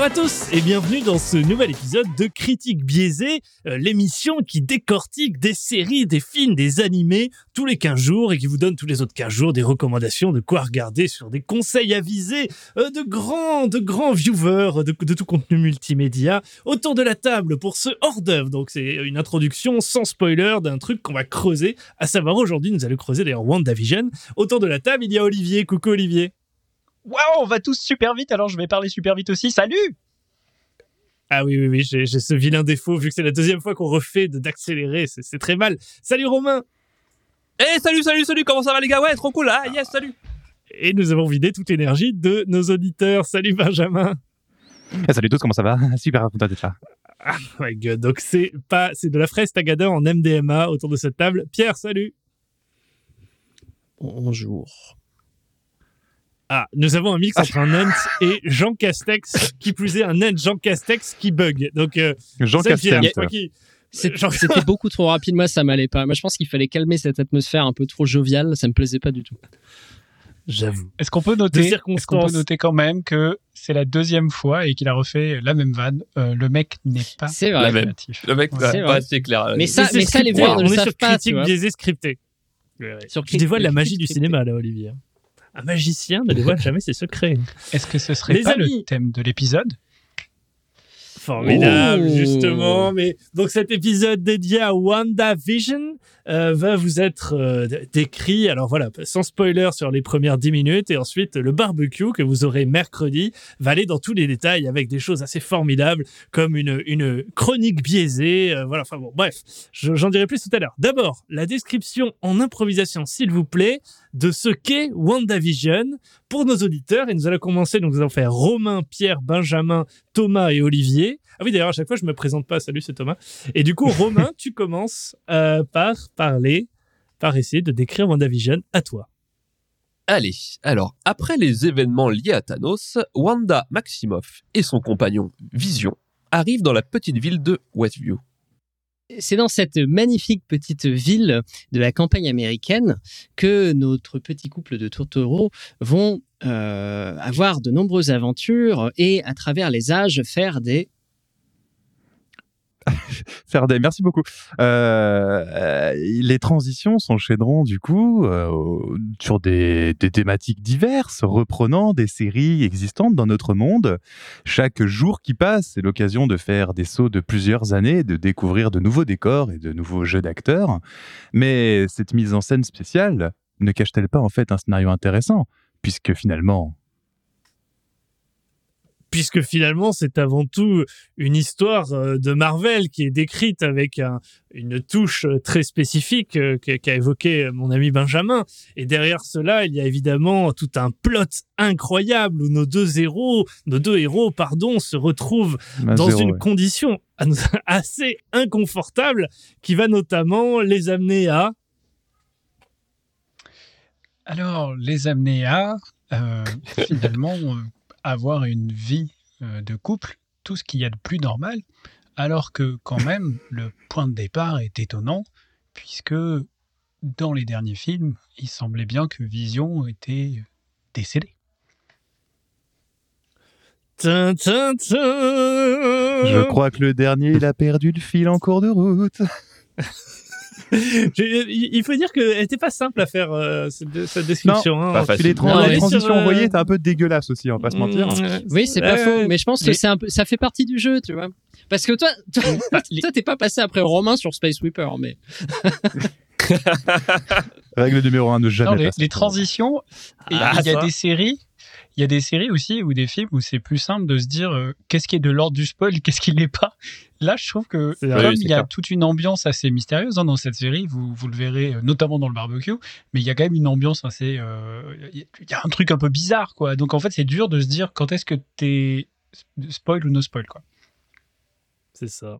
Bonjour à tous et bienvenue dans ce nouvel épisode de Critique biaisée, euh, l'émission qui décortique des séries, des films, des animés tous les 15 jours et qui vous donne tous les autres 15 jours des recommandations de quoi regarder sur des conseils avisés euh, de grands, de grands viewers de, de tout contenu multimédia autour de la table pour ce hors d'œuvre. Donc c'est une introduction sans spoiler d'un truc qu'on va creuser, à savoir aujourd'hui nous allons creuser d'ailleurs WandaVision. Autour de la table il y a Olivier. Coucou Olivier. Waouh, on va tous super vite, alors je vais parler super vite aussi. Salut Ah oui, oui, oui, j'ai j'ai ce vilain défaut, vu que c'est la deuxième fois qu'on refait de- d'accélérer, c'est c'est très mal. Salut Romain Eh salut, salut, salut, comment ça va les gars? Ouais, trop cool, ah yes, salut Et nous avons vidé toute l'énergie de nos auditeurs. Salut Benjamin Ah, salut tous, comment ça va? Super content d'être là. Ah my god, donc c'est pas, c'est de la fraise tagada en MDMA autour de cette table. Pierre, salut Bonjour. Ah, nous avons un mix entre un Nant et Jean Castex, qui plus est un Nant Jean Castex qui bug. Donc, euh, Jean Castex. C'était beaucoup trop rapide, moi ça m'allait pas. Moi je pense qu'il fallait calmer cette atmosphère un peu trop joviale, ça me plaisait pas du tout. J'avoue. Est-ce qu'on peut noter, est-ce circonstances. qu'on peut noter quand même que c'est la deuxième fois et qu'il a refait la même vanne Euh, Le mec n'est pas C'est vrai. créatif. Le mec, Ouais. C'est pas vrai. assez clair. Mais ça- c'est mais ça, les viewers ne on le est savent sur critique biaisée scriptée. Ouais, ouais. Sur Tu dévoiles la critique magie du cinéma, là, Olivier. Un magicien ne dévoile jamais ses secrets. Est-ce que ce serait Les pas amis. le thème de l'épisode? Formidable, Oh. justement. Mais donc cet épisode dédié à WandaVision euh, va vous être euh, décrit. Alors voilà, sans spoiler sur les premières 10 minutes et ensuite le barbecue que vous aurez mercredi va aller dans tous les détails avec des choses assez formidables comme une, une chronique biaisée. euh, voilà, enfin bon, bref, je- j'en dirai plus tout à l'heure. D'abord, la description en improvisation, s'il vous plaît, de ce qu'est WandaVision pour nos auditeurs. Et nous allons commencer, donc nous allons faire Romain, Pierre, Benjamin, Thomas et Olivier. Ah oui, d'ailleurs, à chaque fois, je me présente pas. Salut, c'est Thomas. Et du coup, Romain, tu commences euh, par parler, par essayer de décrire WandaVision à toi. Allez, alors, après les événements liés à Thanos, Wanda Maximoff et son compagnon Vision arrivent dans la petite ville de Westview. C'est dans cette magnifique petite ville de la campagne américaine que notre petit couple de tourtereaux vont euh, avoir de nombreuses aventures et à travers les âges faire des Merci beaucoup. Euh, les transitions s'enchaîneront du coup euh, sur des, des thématiques diverses, reprenant des séries existantes dans notre monde. Chaque jour qui passe, c'est l'occasion de faire des sauts de plusieurs années, de découvrir de nouveaux décors et de nouveaux jeux d'acteurs. Mais cette mise en scène spéciale ne cache-t-elle pas en fait un scénario intéressant Puisque finalement, Puisque finalement, c'est avant tout une histoire euh, de Marvel qui est décrite avec un- une touche euh, très spécifique euh, qu'a évoqué mon ami Benjamin. Et derrière cela, il y a évidemment tout un plot incroyable où nos deux héros, nos deux héros, pardon, se retrouvent bah, dans zéro, une ouais. condition assez inconfortable qui va notamment les amener à Alors, les amener à euh, finalement euh, avoir une vie euh, de couple, tout ce qu'il y a de plus normal, alors que quand même le point de départ est étonnant, puisque dans les derniers films, il semblait bien que Vision était décédé. Je crois que le dernier, il a perdu le fil en cours de route. Je- il faut dire qu'elle n'était pas simple à faire euh, cette, cette description. hein. pas facile. Les tran- Non, la mais transition sur, euh, envoyée était un peu dégueulasse aussi, on va pas se mentir. Mm, Oui, c'est pas faux, mais je pense que c'est un peu, ça fait partie du jeu, tu vois. Parce que toi, toi, toi, t'es pas passé après Romain sur Space Sweeper, mais Règle numéro un, ne jamais Non, les, transitions, Ah, il y a ça. des séries, il y a des séries aussi ou des films où c'est plus simple de se dire euh, qu'est-ce qui est de l'ordre du spoil, qu'est-ce qui l'est pas? Là, je trouve que comme oui, il y a clair. toute une ambiance assez mystérieuse hein, dans cette série, vous, vous le verrez euh, notamment dans le barbecue, mais il y a quand même une ambiance assez, euh, il y a- il y a un truc un peu bizarre quoi. Donc en fait, c'est dur de se dire quand est-ce que t'es spoil ou no spoil quoi. C'est ça.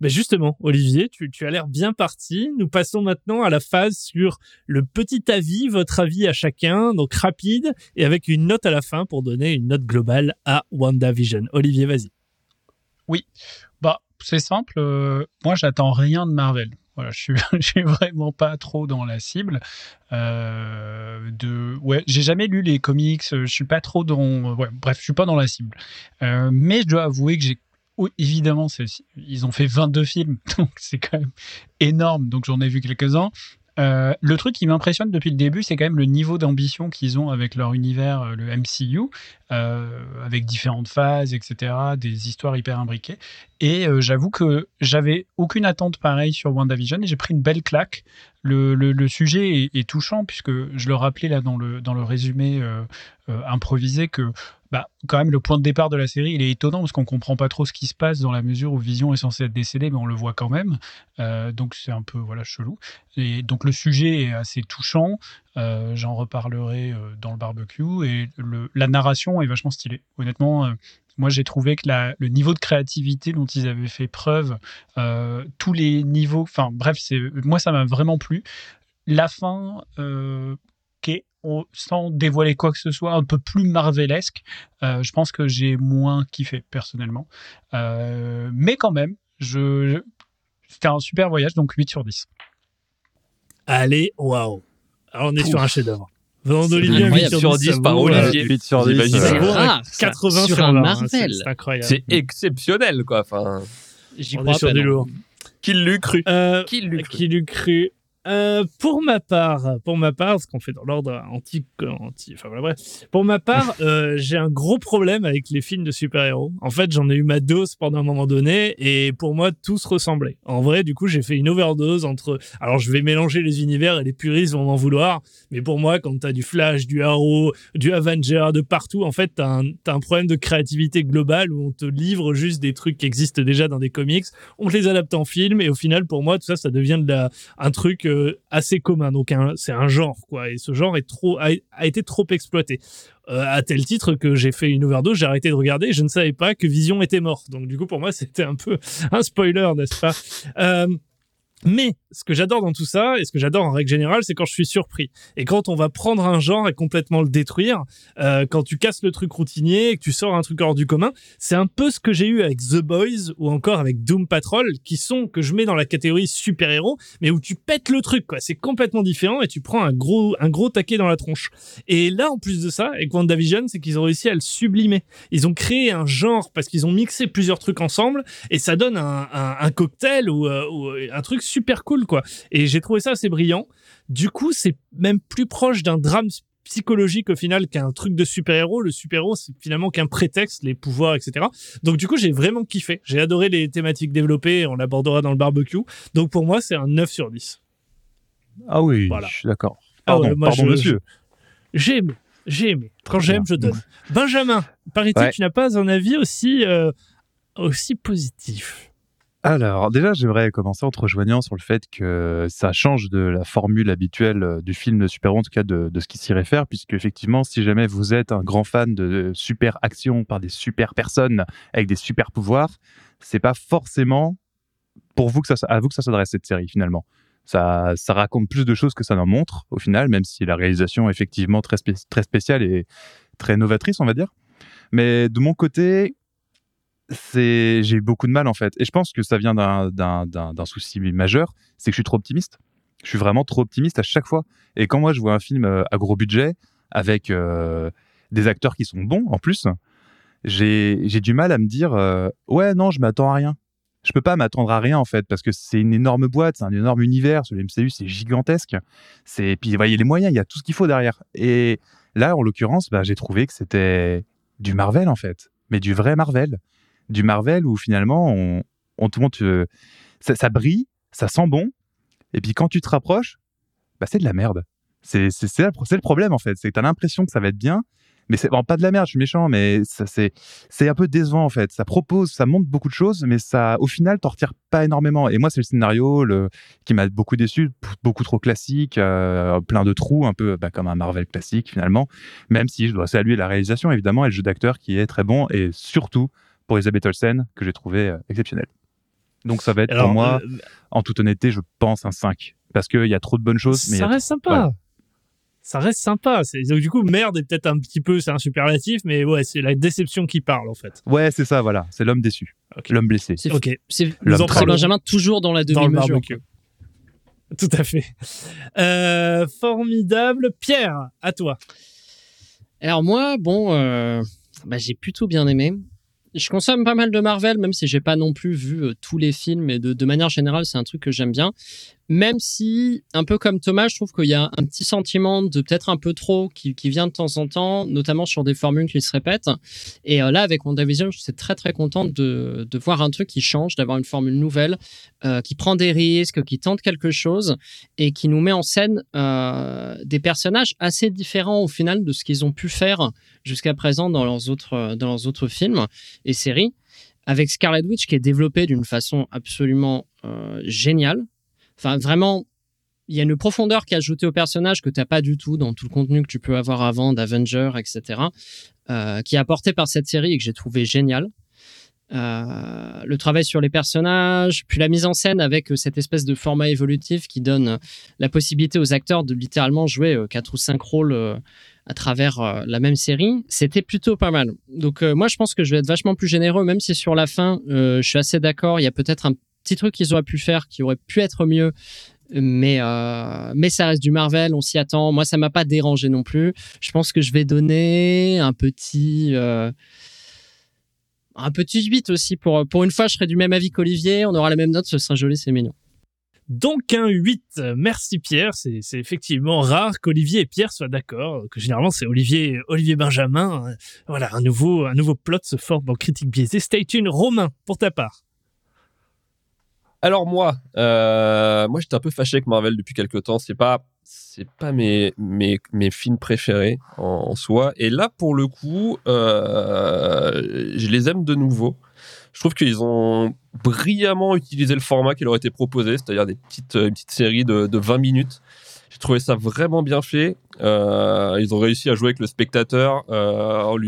Mais justement, Olivier, tu, as l'air bien parti. Nous passons maintenant à la phase sur le petit avis, votre avis à chacun, donc rapide, et avec une note à la fin pour donner une note globale à WandaVision. Olivier, vas-y. Bah, c'est simple. euh, moi, j'attends rien de Marvel. Voilà, je suis, suis vraiment pas trop dans la cible. Euh, de, ouais, j'ai jamais lu les comics. Je suis pas trop dans. Ouais, bref, je suis pas dans la cible. Euh, mais je dois avouer que j'ai oui, évidemment, ils ont fait 22 films, donc c'est quand même énorme. Donc j'en ai vu quelques-uns. Euh, le truc qui m'impressionne depuis le début, c'est quand même le niveau d'ambition qu'ils ont avec leur univers, euh, le MCU, euh, avec différentes phases, etc., des histoires hyper imbriquées. Et j'avoue que j'avais aucune attente pareille sur WandaVision et j'ai pris une belle claque. Le, sujet est, est touchant puisque je le rappelais là dans le, dans le résumé improvisé que bah, quand même le point de départ de la série il est étonnant parce qu'on comprend pas trop ce qui se passe dans la mesure où Vision est censé être décédé mais on le voit quand même. Euh, donc c'est un peu voilà chelou. Et donc le sujet est assez touchant. Euh, j'en reparlerai euh, dans le barbecue. Et le, la narration est vachement stylée. Honnêtement moi j'ai trouvé que la- le niveau de créativité dont ils avaient fait preuve tous les niveaux enfin bref moi ça m'a vraiment plu. La fin qui est on- sans dévoiler quoi que ce soit, un peu plus marvelesque. Euh, je pense que j'ai moins kiffé personnellement. Euh, mais quand même, je, je- c'était un super voyage, donc 8 sur 10. Allez, waouh. On est Pouf. sur un chef-d'œuvre. Venant d'Olivier, incroyable. 8 Sur 10 par Olivier. euh, 8 sur 10. J'imagine. ça C'est vaut un rare, ça, 80 sur sur, un 20, Marvel. C'est incroyable. C'est exceptionnel, quoi. Enfin, J'y on crois est sur du non. lourd. qui l'eût cru? Euh, Qui l'eût cru? qui l'eût cru? Euh, pour ma part, pour ma part, ce qu'on fait dans l'ordre anti, anti, enfin voilà, bref. Pour ma part, euh, j'ai un gros problème avec les films de super-héros. En fait, j'en ai eu ma dose pendant un moment donné, et pour moi, tout se ressemblait. En vrai, du coup, j'ai fait une overdose entre. Alors, je vais mélanger les univers et les puristes vont m'en vouloir, mais pour moi, quand t'as du Flash, du Arrow, du Avenger, de partout, en fait, t'as un, un problème de créativité globale où on te livre juste des trucs qui existent déjà dans des comics, on te les adapte en film, et au final, pour moi, tout ça, ça devient de la, un truc assez commun. Donc c'est un genre quoi, et ce genre est trop a, été trop exploité. Euh, à tel titre que j'ai fait une overdose, j'ai arrêté de regarder, je ne savais pas que Vision était mort. Donc du coup pour moi c'était un peu un spoiler, n'est-ce pas? Euh, mais ce que j'adore dans tout ça, et ce que j'adore en règle générale, c'est quand je suis surpris. Et quand on va prendre un genre et complètement le détruire, euh, quand tu casses le truc routinier et que tu sors un truc hors du commun, c'est un peu ce que j'ai eu avec The Boys ou encore avec Doom Patrol, qui sont, que je mets dans la catégorie super-héros, mais où tu pètes le truc, quoi. C'est complètement différent et tu prends un gros, un gros taquet dans la tronche. Et là, en plus de ça, avec WandaVision, c'est qu'ils ont réussi à le sublimer. Ils ont créé un genre parce qu'ils ont mixé plusieurs trucs ensemble et ça donne un, un- un cocktail ou, euh, ou un truc super cool, quoi. Et j'ai trouvé ça assez brillant. Du coup, c'est même plus proche d'un drame psychologique au final qu'un truc de super-héros. Le super-héros, c'est finalement qu'un prétexte, les pouvoirs, etc. Donc du coup, j'ai vraiment kiffé. J'ai adoré les thématiques développées, on l'abordera dans le barbecue. Donc pour moi, c'est un 9 sur 10. Ah oui, Voilà. je suis d'accord. Ah Pardon, ouais, moi, pardon je- monsieur. J'ai aimé. J'ai aimé. Quand j'aime, je donne. Benjamin, paraît-il Ouais. tu n'as pas un avis aussi, euh, aussi positif? Alors, déjà, j'aimerais commencer en te rejoignant sur le fait que ça change de la formule habituelle euh, du film de super-héros, en tout cas de, de ce qui s'y réfère, puisque effectivement, si jamais vous êtes un grand fan de super action par des super personnes avec des super pouvoirs, c'est pas forcément pour vous que ça, à que ça s'adresse cette série finalement. Ça, ça raconte plus de choses que ça n'en montre au final, même si la réalisation est effectivement très, très spéciale et très novatrice, on va dire. Mais de mon côté, c'est j'ai eu beaucoup de mal en fait. Et je pense que ça vient d'un- souci majeur c'est que je suis trop optimiste. Je suis vraiment trop optimiste à chaque fois. Et quand moi je vois un film euh, à gros budget avec euh, des acteurs qui sont bons en plus j'ai j'ai du mal à me dire euh, ouais non je m'attends à rien. Je peux pas m'attendre à rien en fait parce que c'est une énorme boîte c'est un énorme univers le MCU c'est gigantesque. C'est puis vous voyez les moyens il y a tout ce qu'il faut derrière. Et là en l'occurrence bah, j'ai trouvé que c'était du Marvel en fait. Mais du vrai Marvel du Marvel où finalement on, te montre euh, ça, ça brille, ça sent bon, et puis quand tu te rapproches, bah c'est de la merde. C'est le problème en fait, c'est que t'as l'impression que ça va être bien, mais c'est bon, pas de la merde, je suis méchant, mais c'est un peu décevant en fait. Ça propose, ça montre beaucoup de choses, mais ça au final t'en retires pas énormément. Et moi c'est le scénario le, qui m'a beaucoup déçu, beaucoup trop classique, euh, plein de trous, un peu bah, comme un Marvel classique finalement. Même si je dois saluer la réalisation évidemment et le jeu d'acteur qui est très bon et surtout pour Elisabeth Olsen que j'ai trouvé euh, exceptionnel. Donc ça va être Alors, pour moi, euh, en toute honnêteté, je pense un 5. Parce qu'il y a trop de bonnes choses. Mais ça a reste sympa. voilà. Ça reste sympa. Donc, du coup, merde est peut-être un petit peu, c'est un superlatif, mais ouais, c'est la déception qui parle en fait. Ouais, c'est ça, voilà. C'est l'homme déçu. L'homme blessé. C'est Ok. c'est- L'homme c'est tremblant. Benjamin toujours dans la demi-mesure. Tout à fait. Euh, formidable. Pierre, à toi. Alors moi, bon, euh, bah, j'ai plutôt bien aimé. Je consomme pas mal de Marvel, même si j'ai pas non plus vu euh, tous les films, de, de manière générale, c'est un truc que j'aime bien. Même si, un peu comme Thomas, je trouve qu'il y a un petit sentiment de peut-être un peu trop qui, qui vient de temps en temps, notamment sur des formules qui se répètent. Et euh, là, avec WandaVision, je suis très très contente de, de voir un truc qui change, d'avoir une formule nouvelle, euh, qui prend des risques, qui tente quelque chose et qui nous met en scène euh, des personnages assez différents au final de ce qu'ils ont pu faire jusqu'à présent dans leurs autres, dans leurs autres films et séries. Avec Scarlet Witch qui est développée d'une façon absolument géniale. Enfin, vraiment, il y a une profondeur qui est ajoutée au personnage que tu n'as pas du tout dans tout le contenu que tu peux avoir avant d'Avenger, etc. euh, qui est apporté par cette série et que j'ai trouvé génial. Euh, le travail sur les personnages, puis la mise en scène avec euh, cette espèce de format évolutif qui donne la possibilité aux acteurs de littéralement jouer quatre ou cinq rôles à travers la même série, c'était plutôt pas mal. Donc moi je pense que je vais être vachement plus généreux, même si sur la fin je suis assez d'accord, il y a peut-être un petit truc qu'ils auraient pu faire qui aurait pu être mieux. Mais, euh, mais ça reste du Marvel, on s'y attend. Moi, ça m'a pas dérangé non plus. Je pense que je vais donner un petit, euh, un petit 8 aussi. Pour, pour une fois, je serai du même avis qu'Olivier. On aura la même note, ce sera joli, c'est mignon. Donc un 8. Merci Pierre. C'est c'est effectivement rare qu'Olivier et Pierre soient d'accord. Que généralement c'est Olivier Olivier Benjamin. Voilà, un nouveau un nouveau plot se forme dans Critique biaisée. Stay tuned. Romain, pour ta part. Alors moi, euh, moi j'étais un peu fâché avec Marvel depuis quelques temps. C'est pas, c'est pas mes, mes, mes films préférés en, soi. Et là, pour le coup, euh, je les aime de nouveau. Je trouve qu'ils ont brillamment utilisé le format qui leur était proposé, c'est-à-dire des petites, une petite série de, de 20 minutes. J'ai trouvé ça vraiment bien fait. Euh, ils ont réussi à jouer avec le spectateur, euh,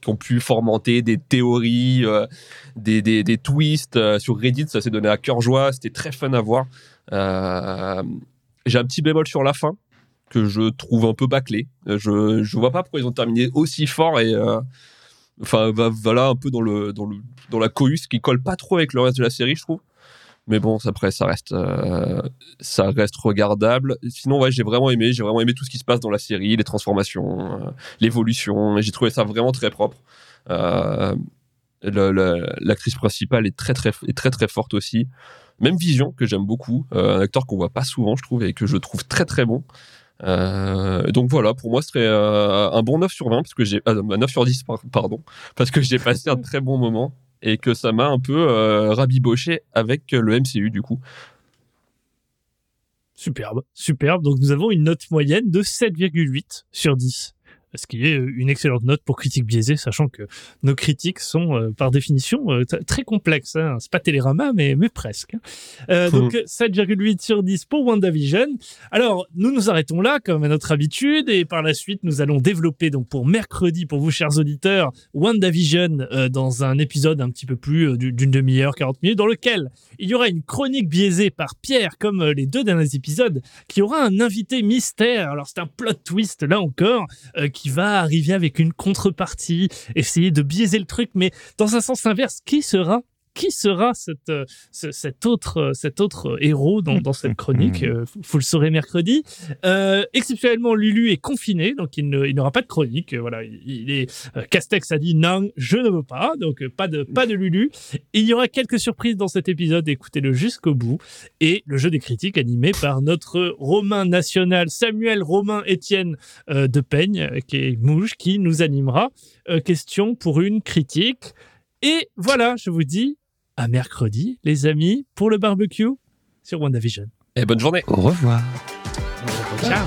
qui ont pu formenter des théories, euh, des, twists euh, sur Reddit. Ça s'est donné à cœur joie. C'était très fun à voir. J'ai un petit bémol sur la fin que je trouve un peu bâclé. Je je vois pas pourquoi ils ont terminé aussi fort et enfin voilà un peu dans la cohue qui colle pas trop avec le reste de la série, je trouve. Mais bon, après, ça reste, euh, ça reste regardable. Sinon, j'ai vraiment aimé. J'ai vraiment aimé tout ce qui se passe dans la série, les transformations, euh, l'évolution. J'ai trouvé ça vraiment très propre. Euh, L'actrice principale est très, très, est très, très forte aussi. Même Vision, que j'aime beaucoup. Un acteur qu'on voit pas souvent, je trouve, et que je trouve très, très bon. Donc voilà, pour moi, ce serait un bon 9 sur 20, parce que j'ai, 9 sur 10, par- pardon, parce que j'ai passé un très bon moment et que ça m'a un peu euh, rabiboché avec le MCU du coup. Superbe, superbe. Donc nous avons une note moyenne de 7,8 sur 10. Ce qui est euh, une excellente note pour critique biaisée, sachant que nos critiques sont euh, par définition euh, très complexes. Hein. C'est pas Télérama, mais, mais presque. Euh, donc 7,8 sur 10 pour WandaVision. Alors nous nous arrêtons là, comme à notre habitude, et par la suite nous allons développer donc pour mercredi, pour vous chers auditeurs, WandaVision dans un épisode un petit peu plus du- d'une demi-heure, 40 minutes, dans lequel il y aura une chronique biaisée par Pierre, comme les deux derniers épisodes, qui aura un invité mystère. Alors c'est un plot twist là encore, euh, qui va arriver avec une contrepartie, essayer de biaiser le truc, mais dans un sens inverse, qui sera qui sera cette, euh, ce- cet autre, euh, cet autre héros dans, dans cette chronique euh, vous- le saurez mercredi. Euh, exceptionnellement, Lulu est confiné, donc il n'aura pas de chronique. Euh, Voilà, il, il est euh, Castex a dit non, je ne veux pas, donc euh, pas de pas de Lulu. Il y aura quelques surprises dans cet épisode, écoutez-le jusqu'au bout. Et le jeu des critiques animé par notre Romain national Samuel Romain Étienne euh, de Peigne, euh, qui est Mouche, qui nous animera. Euh, question pour une critique. Et voilà, je vous dis à mercredi, les amis, pour le barbecue sur WandaVision. Et bonne journée. Au revoir. Ciao